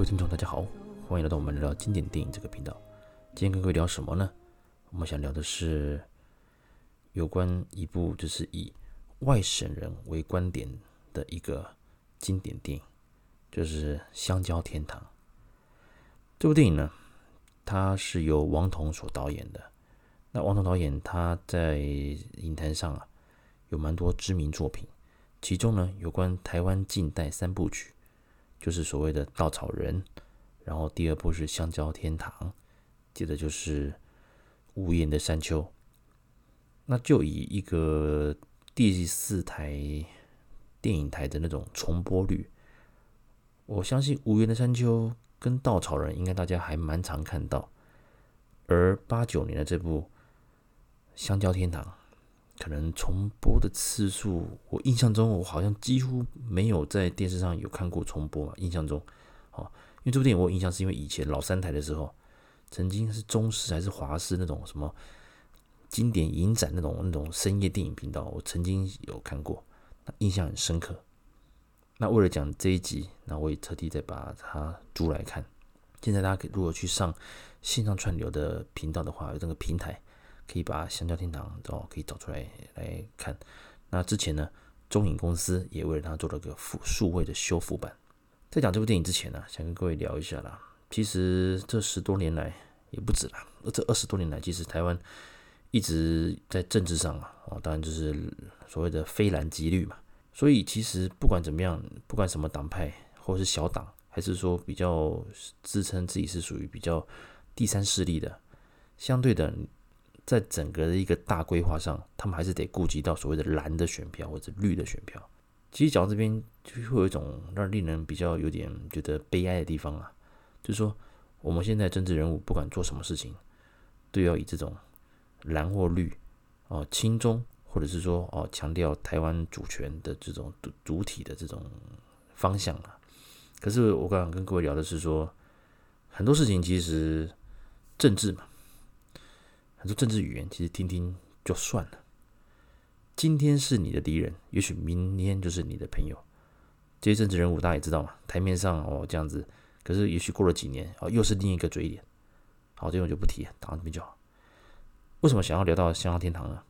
各位听众，大家好，欢迎来到我们聊经典电影这个频道。今天跟各位聊什么呢？我们想聊的是有关一部就是以外省人为观点的一个经典电影，就是《香蕉天堂》。这部电影呢，它是由王童所导演的。那王童导演他在影坛上啊有蛮多知名作品，其中呢有关台湾近代三部曲。就是所谓的稻草人，然后第二部是香蕉天堂，接着就是无言的山丘。那就以一个第四台电影台的那种重播率，我相信无言的山丘跟稻草人应该大家还蛮常看到，而八九年的这部香蕉天堂。可能重播的次数，我印象中我好像几乎没有在电视上有看过重播嘛。印象中，哦，因为这部电影我印象是因为以前老三台的时候，曾经是中视还是华视那种什么经典影展那种那种深夜电影频道，我曾经有看过，那印象很深刻。那为了讲这一集，那我也特地再把它租来看。现在大家可如果去上线上串流的频道的话，有这个平台。可以把《香蕉天堂》哦，可以找出来来看。那之前呢，中影公司也为了它做了个复数位的修复版。在讲这部电影之前呢，想跟各位聊一下啦。其实这十多年来也不止啦，这二十多年来，其实台湾一直在政治上啊，哦，当然就是所谓的非蓝即绿嘛。所以其实不管怎么样，不管什么党派，或者是小党，还是说比较自称自己是属于比较第三势力的，相对的。在整个的一个大规划上，他们还是得顾及到所谓的蓝的选票或者绿的选票。其实讲到这边，就会有一种让令人比较有点觉得悲哀的地方啊，就是说我们现在政治人物不管做什么事情，都要以这种蓝或绿哦，亲中或者是说哦强调台湾主权的这种主体的这种方向啊。可是我刚刚跟各位聊的是说，很多事情其实政治嘛。很多政治语言其实听听就算了。今天是你的敌人，也许明天就是你的朋友。这些政治人物大家也知道嘛，台面上哦这样子，可是也许过了几年哦，又是另一个嘴脸。好，这种就不提了，躺这边就好。为什么想要聊到香港天堂呢？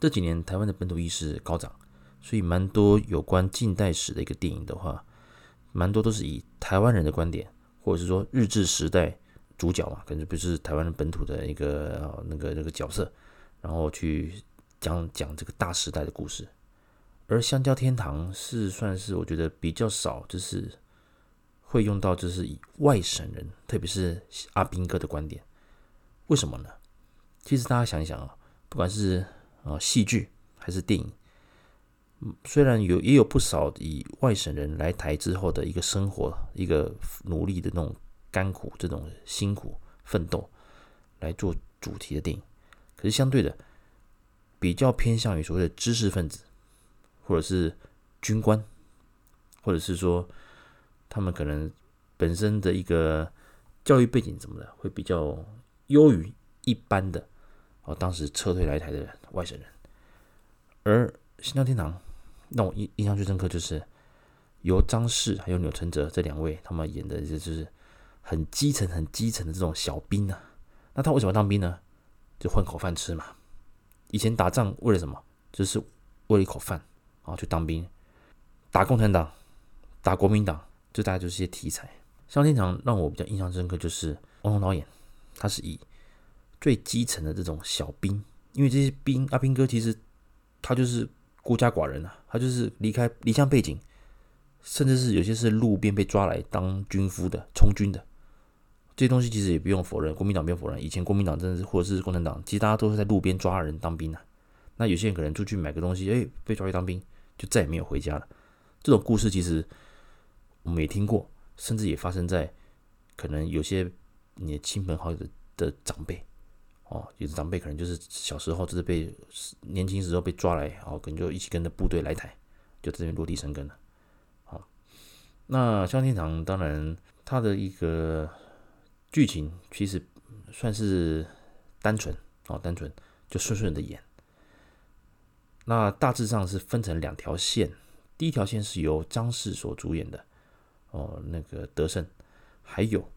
这几年台湾的本土意识高涨，所以蛮多有关近代史的一个电影的话，蛮多都是以台湾人的观点，或者是说日治时代。主角嘛，可能不是台湾本土的一个那个那个角色，然后去讲讲这个大时代的故事。而《香蕉天堂》是算是我觉得比较少，就是会用到就是以外省人，特别是阿兵哥的观点。为什么呢？其实大家想一想啊，不管是啊戏剧还是电影，虽然有也有不少以外省人来台之后的一个生活，一个努力的那种。甘苦这种辛苦奋斗来做主题的电影，可是相对的比较偏向于所谓的知识分子，或者是军官，或者是说他们可能本身的一个教育背景什么的，会比较优于一般的哦，当时撤退来台的外省人。而《新疆天堂》让我印印象最深刻，就是由张氏还有钮承泽这两位他们演的，就是。很基层、很基层的这种小兵、啊，那他为什么当兵呢？就混口饭吃嘛。以前打仗为了什么？就是为了一口饭啊，去当兵，打共产党、打国民党，就大概就是些题材。香蕉天堂让我比较印象深刻，就是王童导演，他是以最基层的这种小兵，因为这些兵阿兵哥其实他就是孤家寡人啊，他就是离开离乡背井，甚至是有些是路边被抓来当军夫的、充军的。这些东西其实也不用否认，国民党不用否认。以前国民党真的是，或者是共产党，其实大家都是在路边抓人当兵啊。那有些人可能出去买个东西，哎，被抓去当兵，就再也没有回家了。这种故事其实我们也听过，甚至也发生在可能有些你的亲朋好友的的长辈哦，有的长辈可能就是小时候就是被年轻时候被抓来，然后可能就一起跟着部队来台，就在这边落地生根了。好，那香天堂当然它的一个。剧情其实算是单纯哦，单纯就顺顺的演。那大致上是分成两条线，第一条线是由张氏所主演的哦，那个德胜，还有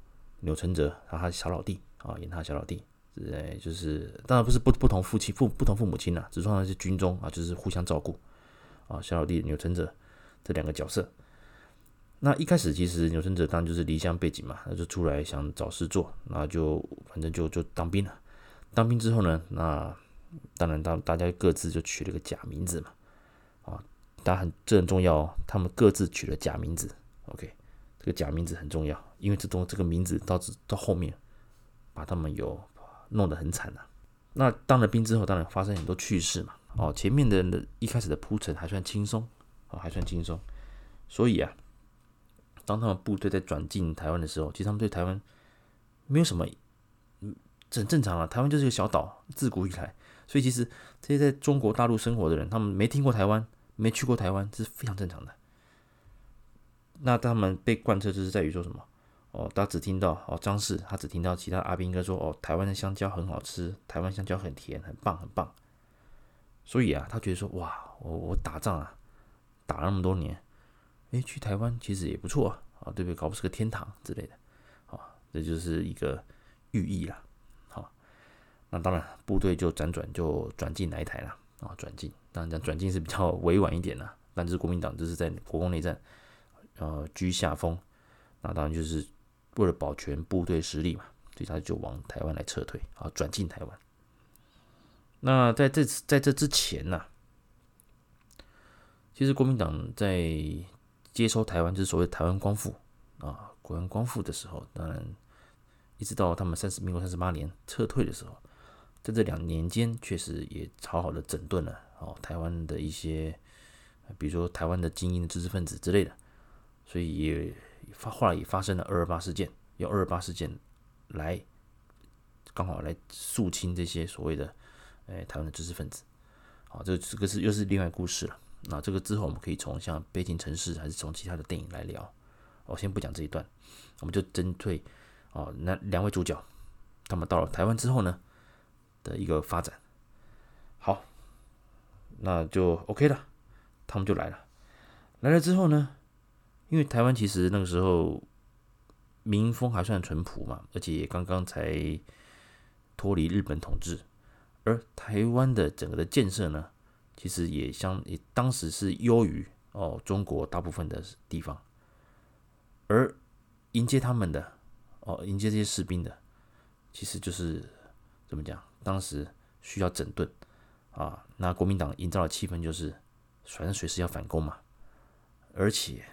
钮承泽，然后他小老弟啊，演他小老弟，呃，就是当然不是不不同父亲父不同父母亲啦，只算是军中啊，就是互相照顾啊，小老弟钮承泽这两个角色。那一开始其实钮承泽当就是离乡背井嘛，那就出来想找事做，那就反正就就当兵了。当兵之后呢，那当然当大家各自就取了个假名字嘛，啊，当然这很重要哦，他们各自取了假名字。OK，这个假名字很重要，因为这东这个名字到到后面把他们有弄得很惨呐。那当了兵之后，当然发生很多趣事嘛。哦，前面的一开始的铺陈还算轻松，哦，还算轻松，所以啊。当他们部队在转进台湾的时候，其实他们对台湾没有什么，嗯，这很正常啊。台湾就是一个小岛，自古以来，所以其实这些在中国大陆生活的人，他们没听过台湾，没去过台湾，这是非常正常的。那他们被贯彻就是在于说什么？哦，他只听到哦张氏，他只听到其他阿兵哥说哦，台湾的香蕉很好吃，台湾香蕉很甜，很棒，很棒。所以啊，他觉得说哇，我我打仗啊，打了那么多年。去台湾其实也不错啊，对不对？搞不是个天堂之类的，啊，这就是一个寓意啦。好，那当然部队就辗转就转进来台了，啊，转进，当然讲转进是比较委婉一点啦，但是国民党就是在国共内战，呃，居下风，那当然就是为了保全部队实力嘛，所以他就往台湾来撤退，啊，转进台湾。那在这在这之前呢，其实国民党在接收台湾就是所谓台湾光复啊，台湾光复的时候，当然一直到他们三十民国三十八年撤退的时候，在这两年间，确实也好好的整顿了哦台湾的一些，比如说台湾的精英知识分子之类的，所以也发后来也发生了二二八事件，用二二八事件来刚好来肃清这些所谓的哎台湾的知识分子，好，这这个是又是另外故事了。那这个之后，我们可以从像《悲情城市》还是从其他的电影来聊。我先不讲这一段，我们就针对哦，那两位主角他们到了台湾之后呢的一个发展。好，那就 OK 了，他们就来了。来了之后呢，因为台湾其实那个时候民风还算淳朴嘛，而且刚刚才脱离日本统治，而台湾的整个的建设呢。其实也相也当时是优于哦中国大部分的地方，而迎接他们的哦迎接这些士兵的，其实就是怎么讲？当时需要整顿啊，那国民党营造的气氛就是反正随时要反攻嘛，而且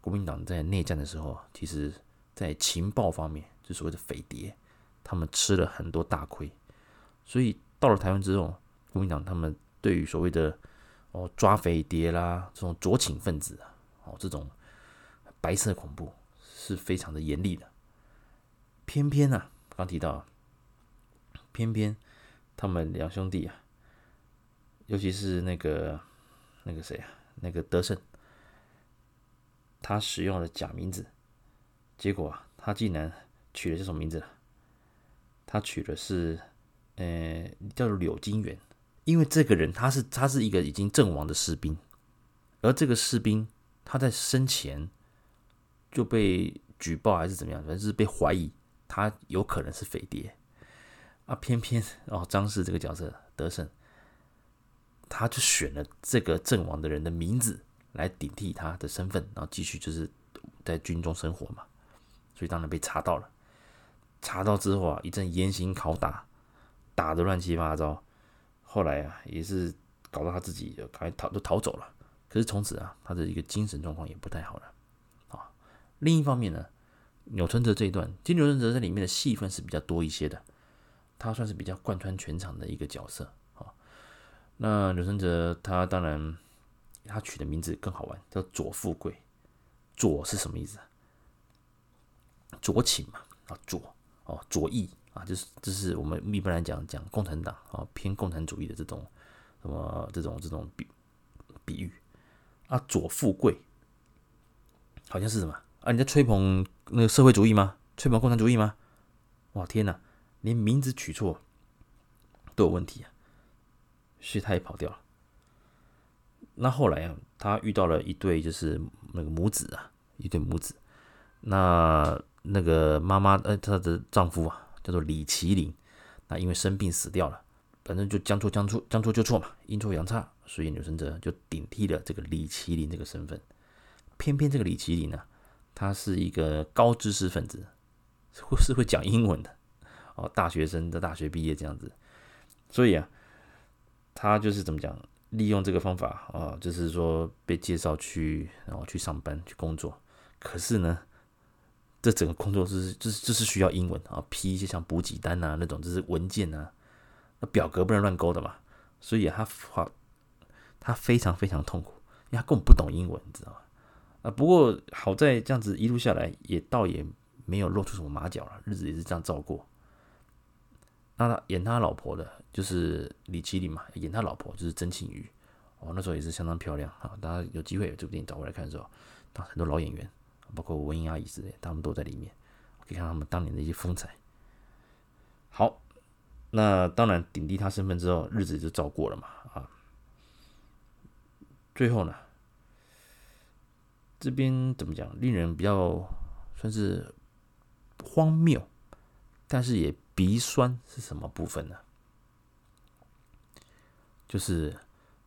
国民党在内战的时候，其实在情报方面，就所谓的匪谍，他们吃了很多大亏，所以到了台湾之后，国民党他们。对于所谓的哦抓匪谍啦，这种左倾分子啊，哦这种白色恐怖是非常的严厉的。偏偏啊，刚提到，偏偏他们两兄弟啊，尤其是那个那个谁啊，那个德胜，他使用了假名字，结果啊，他竟然取了这种名字，他取的是呃叫做柳金元。因为这个人他是他是一个已经阵亡的士兵，而这个士兵他在生前就被举报还是怎么样，反正是被怀疑他有可能是匪谍啊。偏偏哦张氏这个角色德胜，他就选了这个阵亡的人的名字来顶替他的身份，然后继续就是在军中生活嘛，所以当然被查到了。查到之后啊，一阵严刑拷打，打得乱七八糟。后来啊，也是搞到他自己就赶快逃都逃走了。可是从此啊，他的一个精神状况也不太好了啊。另一方面呢，钮承泽这一段，其实钮承泽在里面的戏份是比较多一些的，他算是比较贯穿全场的一个角色啊。那钮承泽他当然他取的名字更好玩，叫左富贵。左是什么意思？左倾嘛啊，左哦，左翼。啊，就是就是我们一般来讲讲共产党啊，偏共产主义的这种什么这种这种比比喻啊，左富贵好像是什么啊？你在吹捧那个社会主义吗？吹捧共产主义吗？哇天哪，连名字取错都有问题啊！所以他也跑掉了。那后来啊，他遇到了一对就是那个母子啊，一对母子那那个妈妈，呃，她的丈夫啊，叫做李麒麟，那因为生病死掉了，反正就将错将错，将错就错嘛，阴错阳差，所以钮承泽就顶替了这个李麒麟这个身份。偏偏这个李麒麟呢，他是一个高知识分子，会是会讲英文的哦，大学生的大学毕业这样子，所以啊，他就是怎么讲？利用这个方法啊，就是说被介绍去，然后去上班去工作。可是呢，这整个工作是就是就是需要英文啊，批一些像补给单啊那种，就是文件啊，那表格不能乱勾的嘛。所以他他他非常非常痛苦，因为他根本不懂英文，你知道吗？啊，不过好在这样子一路下来，也倒也没有露出什么马脚了，日子也是这样照过。那他演他老婆的，就是李麒麟嘛，演他老婆就是曾庆瑜，哦，那时候也是相当漂亮啊。大家有机会这部电影找过来看的时候，当很多老演员，包括文英阿姨之类，他们都在里面，可以看他们当年的一些风采。好，那当然顶替他身份之后，日子就照过了嘛啊。最后呢，这边怎么讲？令人比较算是荒谬，但是也。鼻酸是什么部分呢？就是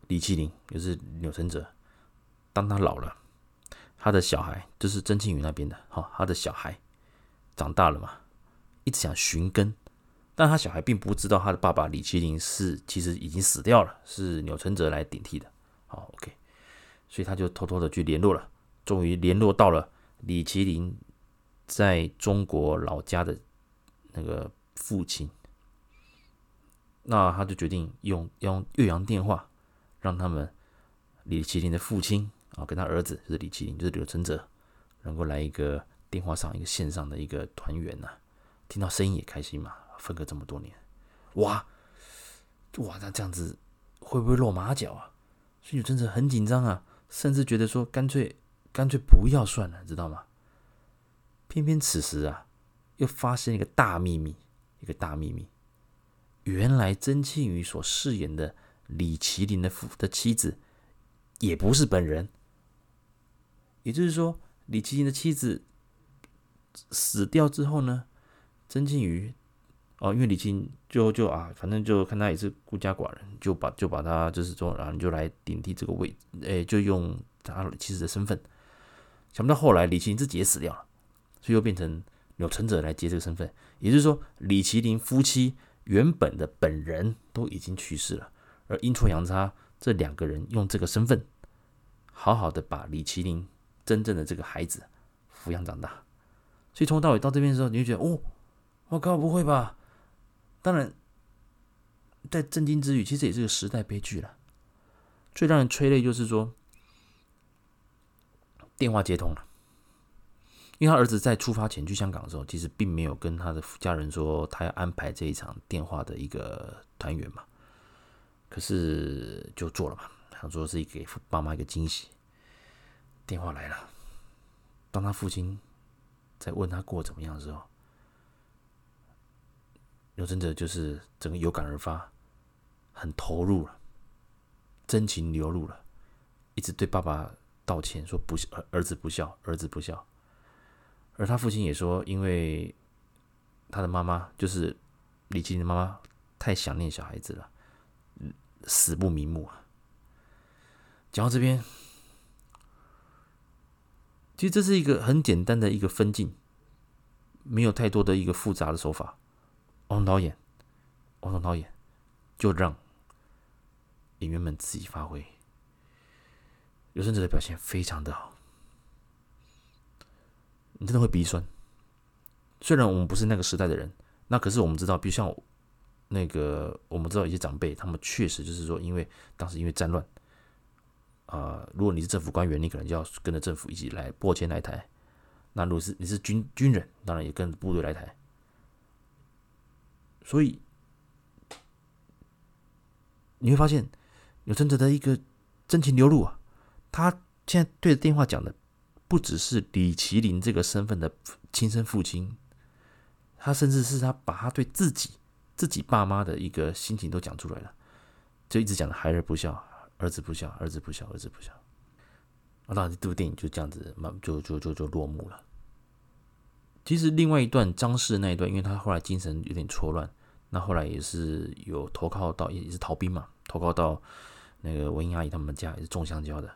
李麒麟，也就是钮承泽，当他老了，他的小孩就是曾庆瑜那边的，哈，他的小孩长大了嘛，一直想寻根，但他小孩并不知道他的爸爸李麒麟是其实已经死掉了，是钮承泽来顶替的，好，OK，所以他就偷偷的去联络了，终于联络到了李麒麟在中国老家的那个。父亲，那他就决定用用岳阳电话，让他们李麒麟的父亲啊，跟他儿子就是李麒麟，就是钮承泽，能够来一个电话上一个线上的一个团圆呐，听到声音也开心嘛。分隔这么多年，哇哇，那这样子会不会露马脚啊？所以钮承泽很紧张啊，甚至觉得说干脆干脆不要算了，知道吗？偏偏此时啊，又发现一个大秘密。一个大秘密，原来曾庆瑜所饰演的李麒麟的夫的妻子，也不是本人。也就是说，李麒麟的妻子死掉之后呢，曾庆瑜哦，因为李麒麟就就啊，反正就看他也是孤家寡人，就把就把他就是说，然后就来顶替这个位，哎，就用他妻子的身份。想不到后来李麒麟自己也死掉了，所以又变成。有存者来接这个身份，也就是说，李麒麟夫妻原本的本人都已经去世了，而阴错阳差，这两个人用这个身份，好好的把李麒麟真正的这个孩子抚养长大。所以从头到尾到这边的时候，你就觉得，哦，我靠，不会吧？当然，在震惊之余，其实也是个时代悲剧了。最让人催泪就是说，电话接通了。因为他儿子在出发前去香港的时候，其实并没有跟他的家人说他要安排这一场电话的一个团圆嘛，可是就做了嘛，想说是给爸妈一个惊喜。电话来了，当他父亲在问他过怎么样的时候，钮承泽就是整个有感而发，很投入了，真情流露了，一直对爸爸道歉，说不孝，儿子不孝，儿子不孝。而他父亲也说，因为他的妈妈就是李麒麟的妈妈，太想念小孩子了，死不瞑目啊。讲到这边，其实这是一个很简单的一个分镜，没有太多的一个复杂的手法。王导演，王总导演就让演员们自己发挥，钮承泽的表现非常的好。你真的会鼻酸。虽然我们不是那个时代的人，那可是我们知道，比如像那个，我们知道一些长辈，他们确实就是说，因为当时因为战乱，呃，如果你是政府官员，你可能就要跟着政府一起来播迁来台。那如果是你是军军人，当然也跟部队来台。所以你会发现，有真正的一个真情流露啊。他现在对着电话讲的。不只是李麒麟这个身份的亲生父亲，他甚至是他把他对自己、自己爸妈的一个心情都讲出来了，就一直讲的孩儿不孝，儿子不孝，儿子不孝，儿子不孝。啊，那这部电影就这样子，就就就就落幕了。其实另外一段张氏那一段，因为他后来精神有点错乱，那后来也是有投靠到，也是逃兵嘛，投靠到那个文英阿姨他们家，也是种香蕉的。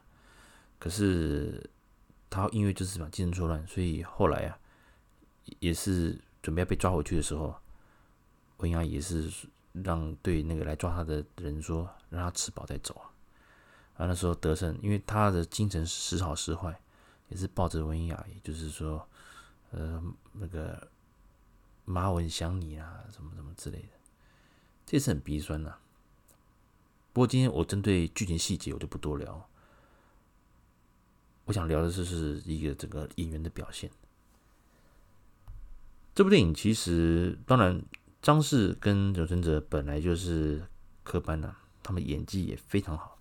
可是他因为就是嘛精神错乱，所以后来啊，也是准备要被抓回去的时候，文英阿姨也是让对那个来抓他的人说，让他吃饱再走啊。啊，那时候德胜，因为他的精神时好时坏，也是抱着文雅，也，就是说。呃，那个妈，我很想你啊，什么什么之类的，这是很鼻酸呐、不过今天我针对剧情细节，我就不多聊。我想聊的就是一个整个演员的表现。这部电影其实，当然张氏跟柳承哲本来就是科班呐、他们演技也非常好。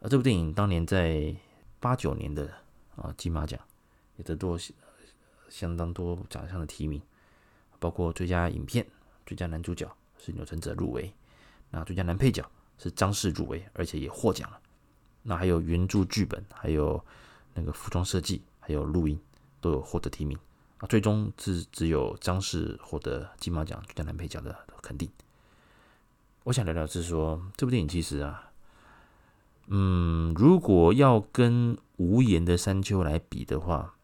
而这部电影当年在八九年的啊金马奖也得多。相当多奖项的提名，包括最佳影片、最佳男主角是钮承泽入围，那最佳男配角是张氏入围，而且也获奖了。那还有原著剧本，还有那个服装设计，还有录音都有获得提名。啊，最终是只有张氏获得金马奖最佳男配角的肯定。我想聊聊是说，这部电影其实啊，嗯，如果要跟无言的山丘来比的话。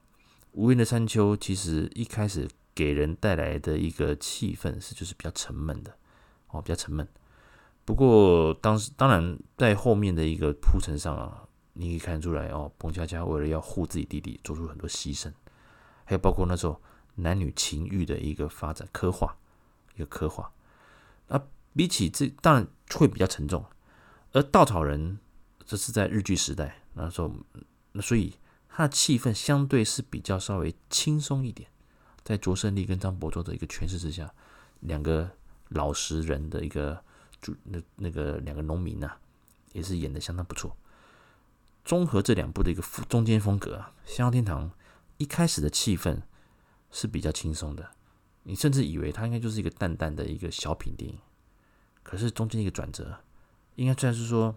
无言的山丘其实一开始给人带来的一个气氛是，就是比较沉闷的哦，比较沉闷。不过当时当然在后面的一个铺陈上啊，你可以看出来哦，彭佳佳为了要护自己弟弟，做出很多牺牲，还有包括那时候男女情欲的一个发展刻画，一个刻画。那比起这，当然会比较沉重。而稻草人这是在日剧时代那时候，那所以。他的气氛相对是比较稍微轻松一点，在卓胜利跟张博洲的一个诠释之下，两个老实人的一个主那那个两个农民呐、也是演的相当不错。综合这两部的一个中间风格啊，《香蕉天堂》一开始的气氛是比较轻松的，你甚至以为它应该就是一个淡淡的一个小品电影，可是中间一个转折，应该算是说，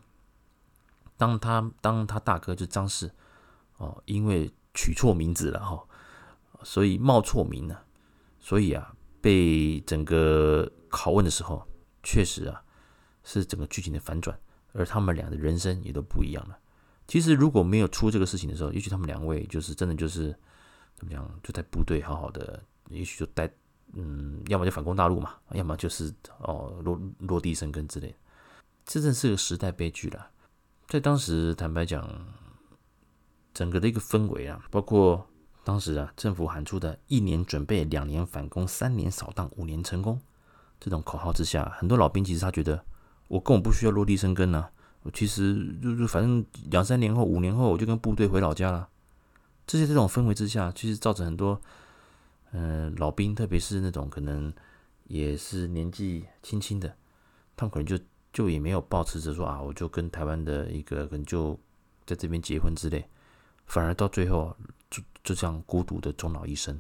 当他当他大哥就张氏。哦，因为取错名字了哈，所以冒错名了，所以啊，被整个拷问的时候，确实啊，是整个剧情的反转，而他们俩的人生也都不一样了。其实如果没有出这个事情的时候，也许他们两位就是真的就是怎么讲，就在部队好好的，也许就待，嗯，要么就反攻大陆嘛，要么就是哦落落地生根之类的。这真是个时代悲剧了，在当时坦白讲。整个的一个氛围啊，包括当时啊，政府喊出的“一年准备，两年反攻，三年扫荡，五年成功”这种口号之下，很多老兵其实他觉得，我根本不需要落地生根呢，我其实就是反正两三年后、五年后我就跟部队回老家了。这些这种氛围之下，其实造成很多嗯、老兵，特别是那种可能也是年纪轻轻的，他们可能就就也没有抱持着说啊，我就跟台湾的一个可能就在这边结婚之类。反而到最后就就这样孤独的终老一生，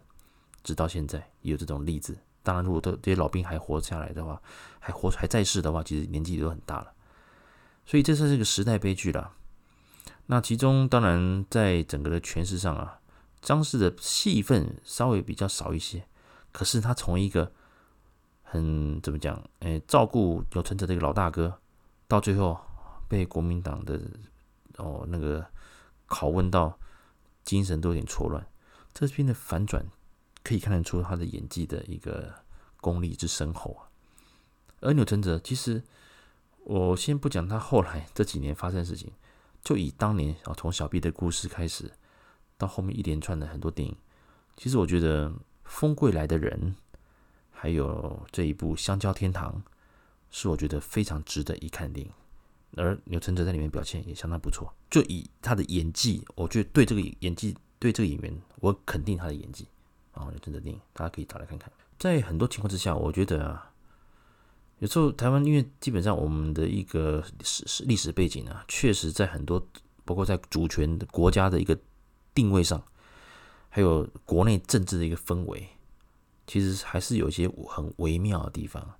直到现在也有这种例子。当然，如果都这些老兵还活下来的话，还活还在世的话，其实年纪都很大了。所以这是这个时代悲剧了。那其中当然在整个的诠释上啊，张氏的戏份稍微比较少一些，可是他从一个很怎么讲，哎，照顾钮承泽的一个老大哥，到最后被国民党的哦那个。拷问到精神都有点错乱，这边的反转可以看得出他的演技的一个功力之深厚啊。而钮承泽，其实我先不讲他后来这几年发生的事情，就以当年啊从小毕的故事开始，到后面一连串的很多电影，其实我觉得《风柜来的人》还有这一部《香蕉天堂》，是我觉得非常值得一看的电影。而钮承泽在里面表现也相当不错，就以他的演技，我觉得对这个演技，对这个演员，我肯定他的演技。然后钮承泽电影，大家可以找来看看。在很多情况之下，我觉得啊，有时候台湾因为基本上我们的一个史史历史背景啊，确实在很多包括在主权国家的一个定位上，还有国内政治的一个氛围，其实还是有一些很微妙的地方。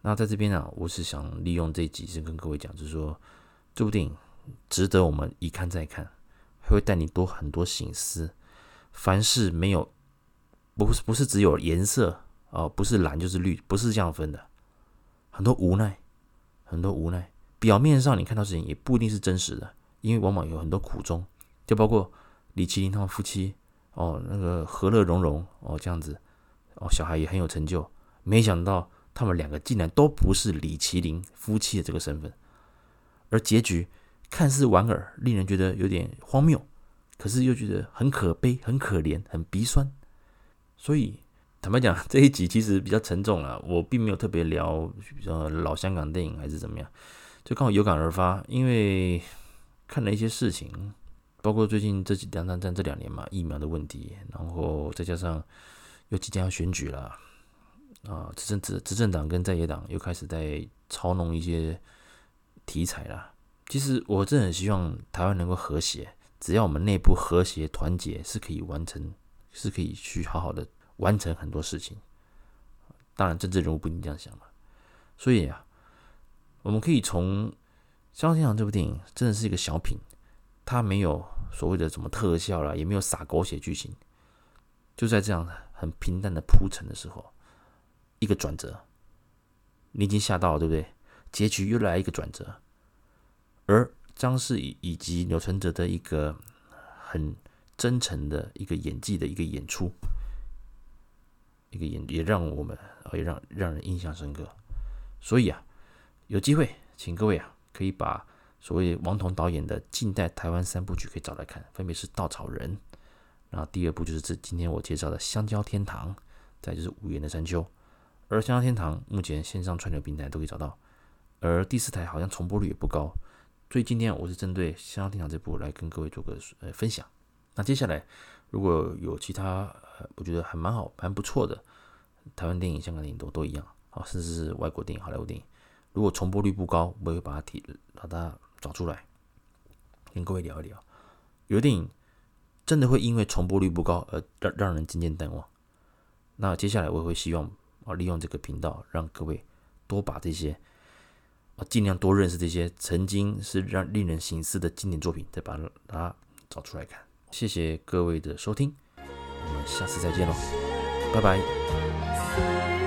那在这边呢、我是想利用这几集跟各位讲，就是说这部电影值得我们一看再看，会带你多很多省思。凡事没有不是不是只有颜色哦，不是蓝就是绿，不是这样分的。很多无奈，很多无奈。表面上你看到事情也不一定是真实的，因为往往有很多苦衷，就包括李麒麟他们夫妻哦，那个和乐融融哦这样子哦，小孩也很有成就。没想到他们两个竟然都不是李麒麟夫妻的这个身份，而结局看似莞尔，令人觉得有点荒谬，可是又觉得很可悲、很可怜、很鼻酸。所以坦白讲，这一集其实比较沉重了。我并没有特别聊呃老香港电影还是怎么样。就刚好有感而发，因为看了一些事情，包括最近这几两战战这两年嘛，疫苗的问题，然后再加上又即将要选举了，啊，执政执执政党跟在野党又开始在操弄一些题材了。其实我真的很希望台湾能够和谐，只要我们内部和谐团结，是可以完成，是可以去好好的完成很多事情。当然，政治人物不一定这样想嘛，所以啊。我们可以从《香蕉天堂》这部电影真的是一个小品，它没有所谓的什么特效啦，也没有撒狗血剧情，就在这样的很平淡的铺陈的时候，一个转折，你已经吓到了，对不对？结局又来一个转折，而张世宇以及柳承泽的一个很真诚的一个演技的一个演出，一个演也让我们啊也让让人印象深刻，所以啊。有机会，请各位啊，可以把所谓王童导演的近代台湾三部曲可以找来看，分别是《稻草人》，然后第二部就是这今天我介绍的《香蕉天堂》，再就是《五颜的山丘》。而《香蕉天堂》目前线上串流平台都可以找到，而第四台好像重播率也不高。所以今天我是针对《香蕉天堂》这部来跟各位做个呃分享。那接下来如果有其他我觉得还蛮好、蛮不错的台湾电影、香港电影都都一样啊，甚至是外国电影、好莱坞电影。如果重播率不高，我会把它提，把它找出来，跟各位聊一聊。有的电影真的会因为重播率不高而让让人渐渐淡忘。那接下来我也会希望啊，利用这个频道，让各位多把这些啊，尽量多认识这些曾经是让令人省思的经典作品，再把它找出来看。谢谢各位的收听，我们下次再见喽，拜拜。